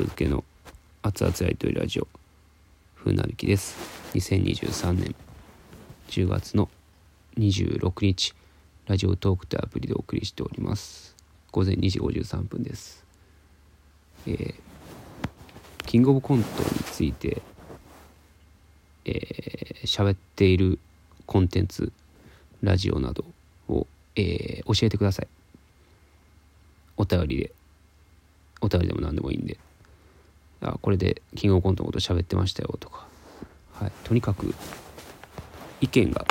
続けの熱々やりとりラジオ。風なるきです。2023年10月の26日ラジオトークというアプリでお送りしております。午前2時53分です。えー、キングオブコントについてえー、喋っているコンテンツラジオなどを、えー、教えてください。お便りで。お便りでも何でもいいんで。あこれでキングオブコントのこと喋ってましたよとか、はい、とにかく意見が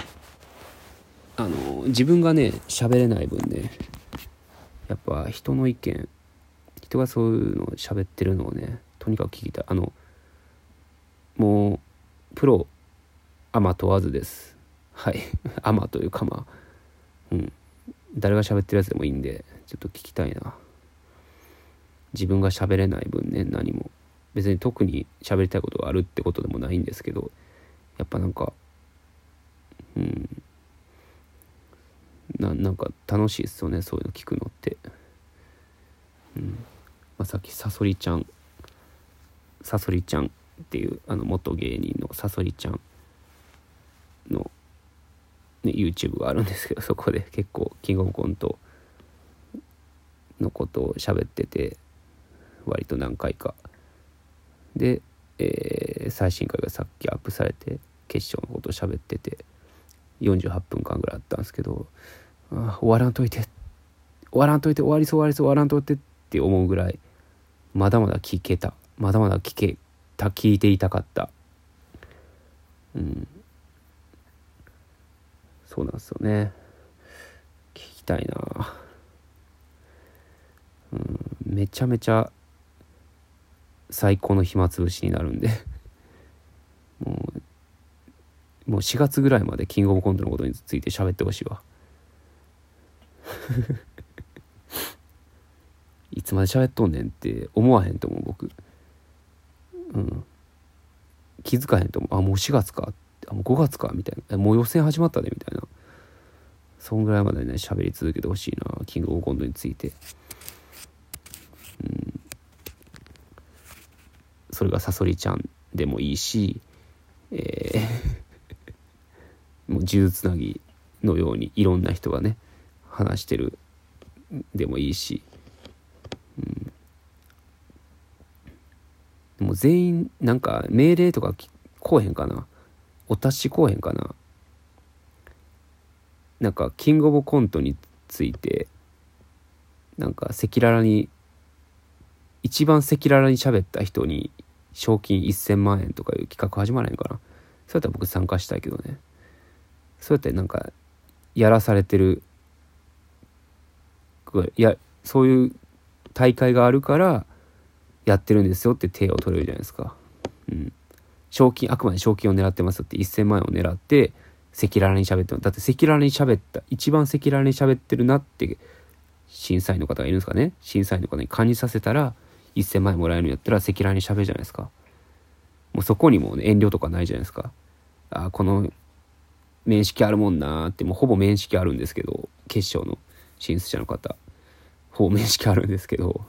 あの自分がね喋れない分ねやっぱ人の意見人がそういうのを喋ってるのをねとにかく聞きたい。あのもうプロアマ問わずです。はい。アマというかまあうん。誰が喋ってるやつでもいいんでちょっと聞きたいな。自分が喋れない分ね何も。別に特に喋りたいことがあるってことでもないんですけどやっぱなんかうん。ななんか楽しいですよねそういうの聞くのって、うん。まあ、さっきさそりちゃん。さそりちゃんっていうあの元芸人のさそりちゃんの、ね、YouTube があるんですけどそこで結構キングオブコントのことを喋ってて割と何回かで、えー、最新回がさっきアップされて決勝のこと喋ってて48分間ぐらいあったんですけどあ終わらんといて終わらんといて終わりそう終わりそう終わらんといてって思うぐらいまだまだ聞けたまだまだ聞けた聞いていたかった。うん。そうなんですよね。聞きたいな。うん。めちゃめちゃ最高の暇つぶしになるんで。もうもう4月ぐらいまでキングオブコントのことについて喋ってほしいわ。いつまで喋っとんねんって思わへんと思う僕。うん。気づかへんと思う。あもう4月か。あもう5月か。みたいな。もう予選始まったでみたいな。そんぐらいまでね喋り続けてほしいなキングオブコントについてうんそれがさそりちゃんでもいいし、えー もう呪術つなぎのようにいろんな人がね話してるでもいいし、うん、でも全員なんか命令とかこうへんかな？お達しこうへんかな？なんかキングオブコントについてなんか赤裸々に一番赤裸々に喋った人に賞金1000万円とかいう企画始まらへんかなそうやったら僕参加したいけどねそうやってなんかやらされてるいやそういう大会があるからやってるんですよって手を取れるじゃないですか。うん。賞金、あくまで賞金を狙ってますって1000万円を狙って赤裸々に喋ってだって赤裸々に喋った、一番赤裸々に喋ってるなって審査員の方がいるんですかね審査員の方に感じさせたら1000万円もらえるんやったら赤裸々に喋るじゃないですか。もうそこにも、遠慮とかないじゃないですか。あこの面識あるもんなってもうほぼ面識あるんですけど決勝の審査者の方ほぼ面識あるんですけど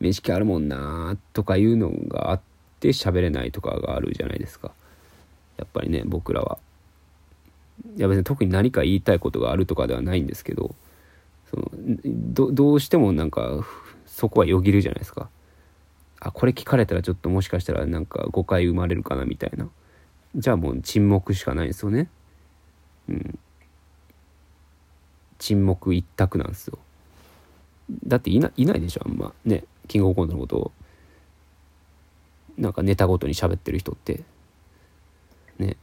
面識あるもんなとかいうのがあって喋れないとかがあるじゃないですかやっぱりね僕らはいや別に特に何か言いたいことがあるとかではないんですけどそのどうしてもなんかそこはよぎるじゃないですか。あこれ聞かれたらちょっともしかしたらなんか誤解生まれるかなみたいな。じゃあもう沈黙しかないですよね。うん。沈黙一択なんですよ。だっていないないでしょあんま。ねキングオブコントのことを。なんかネタごとに喋ってる人って。ね。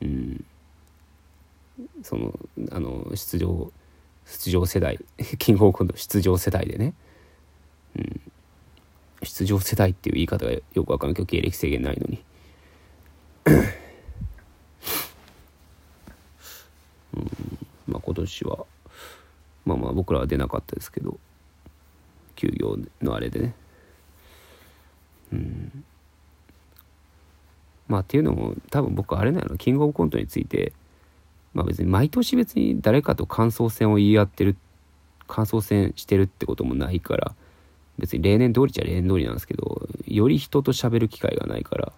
うん。そのあの出場出場世代。キングオブコント出場世代でね、うん、出場世代っていう言い方がよくわかんない。けど経歴制限ないのに。うん。まあ今年はまあまあ僕らは出なかったですけど。休業のあれでね。うん。まあっていうのも多分僕あれなのキングオブコントについてまあ別に毎年別に誰かと感想戦を言い合ってる感想戦してるってこともないから別に例年通りじゃ例年通りなんですけどより人と喋る機会がないから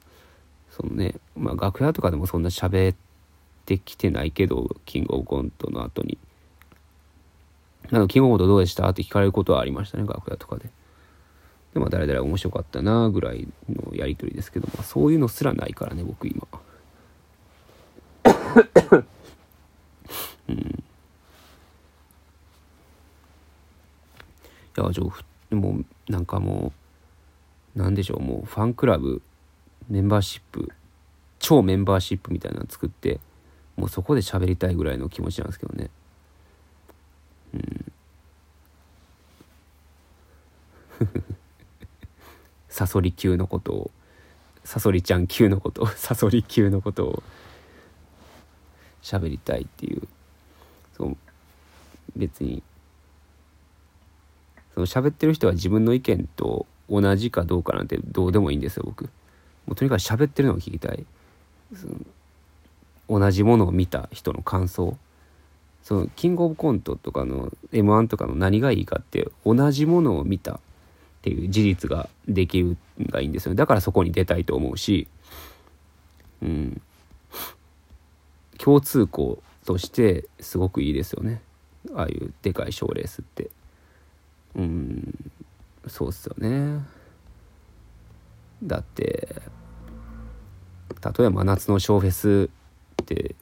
そのねまあ楽屋とかでもそんな喋ってきてないけどキングオブコントの後に「あのキングオブコントどうでした?」って聞かれることはありましたね楽屋とかで。でまあ誰々面白かったなぐらいのやり取りですけど、まあ、そういうのすらないからね僕今。うん、いやじゃあもうなんかもうなんでしょうもうファンクラブメンバーシップ超メンバーシップみたいなの作ってもうそこで喋りたいぐらいの気持ちなんですけどね。うん。サソリ級のことをサソリちゃん級のことをサソリ級のことを喋りたいっていう。そう別にその喋ってる人は自分の意見と同じかどうかなんてどうでもいいんですよ僕。もうとにかく喋ってるのを聞きたい。同じものを見た人の感想。そのキングオブコントとかの m 1とかの何がいいかって同じものを見たっていう事実ができるがいいんですよだからそこに出たいと思うし。うん。共通項としてすごくいいですよね。ああいうでかい賞レースって。うん。そうっすよね。だって例えば夏の小フェスって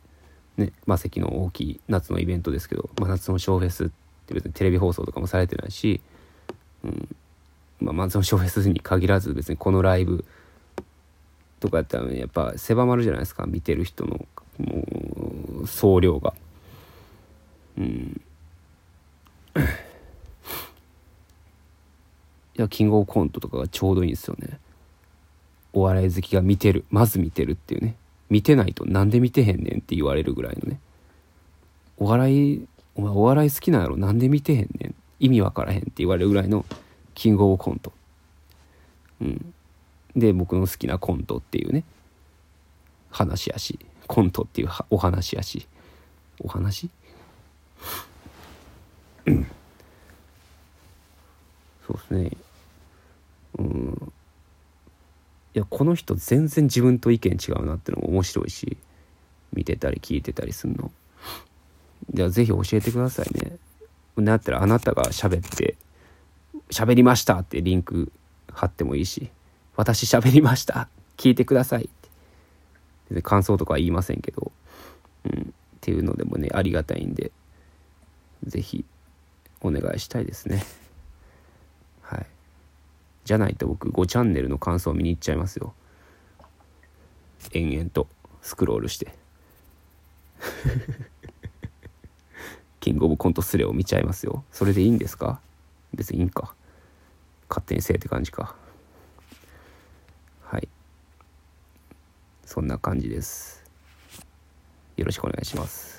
ね魔石の大きい夏のイベントですけど真夏の小フェスって別にテレビ放送とかもされてないし、うん。まあ、真夏の小フェスに限らず別にこのライブとかやったらやっぱ狭まるじゃないですか。見てる人のもう総量が。うん。やキングオブコントとかがちょうどいいんですよね。お笑い好きが見てるまず見てるっていうね。見てないとなんで見てへんねんって言われるぐらいのね。お笑いお前お笑い好きなんやろなんで見てへんねん。意味わからへんって言われるぐらいのキングオブコント。うん。で僕の好きなコントっていうね。話やし。コントっていうお話やし。お話？そうですね。うん。いやこの人全然自分と意見違うなってのも面白いし見てたり聞いてたりするの。じゃあぜひ教えてくださいね。なったらあなたが喋って喋りましたってリンク貼ってもいいし私喋りました聞いてくださいって。感想とかは言いませんけど、うん、っていうのでもねありがたいんで是非お願いしたいですね。じゃないと僕5チャンネルの感想を見に行っちゃいますよ。延々とスクロールして。キングオブコントスレを見ちゃいますよ。それでいいんですか？別にいいんか。勝手にせえって感じか。はい。そんな感じです。よろしくお願いします。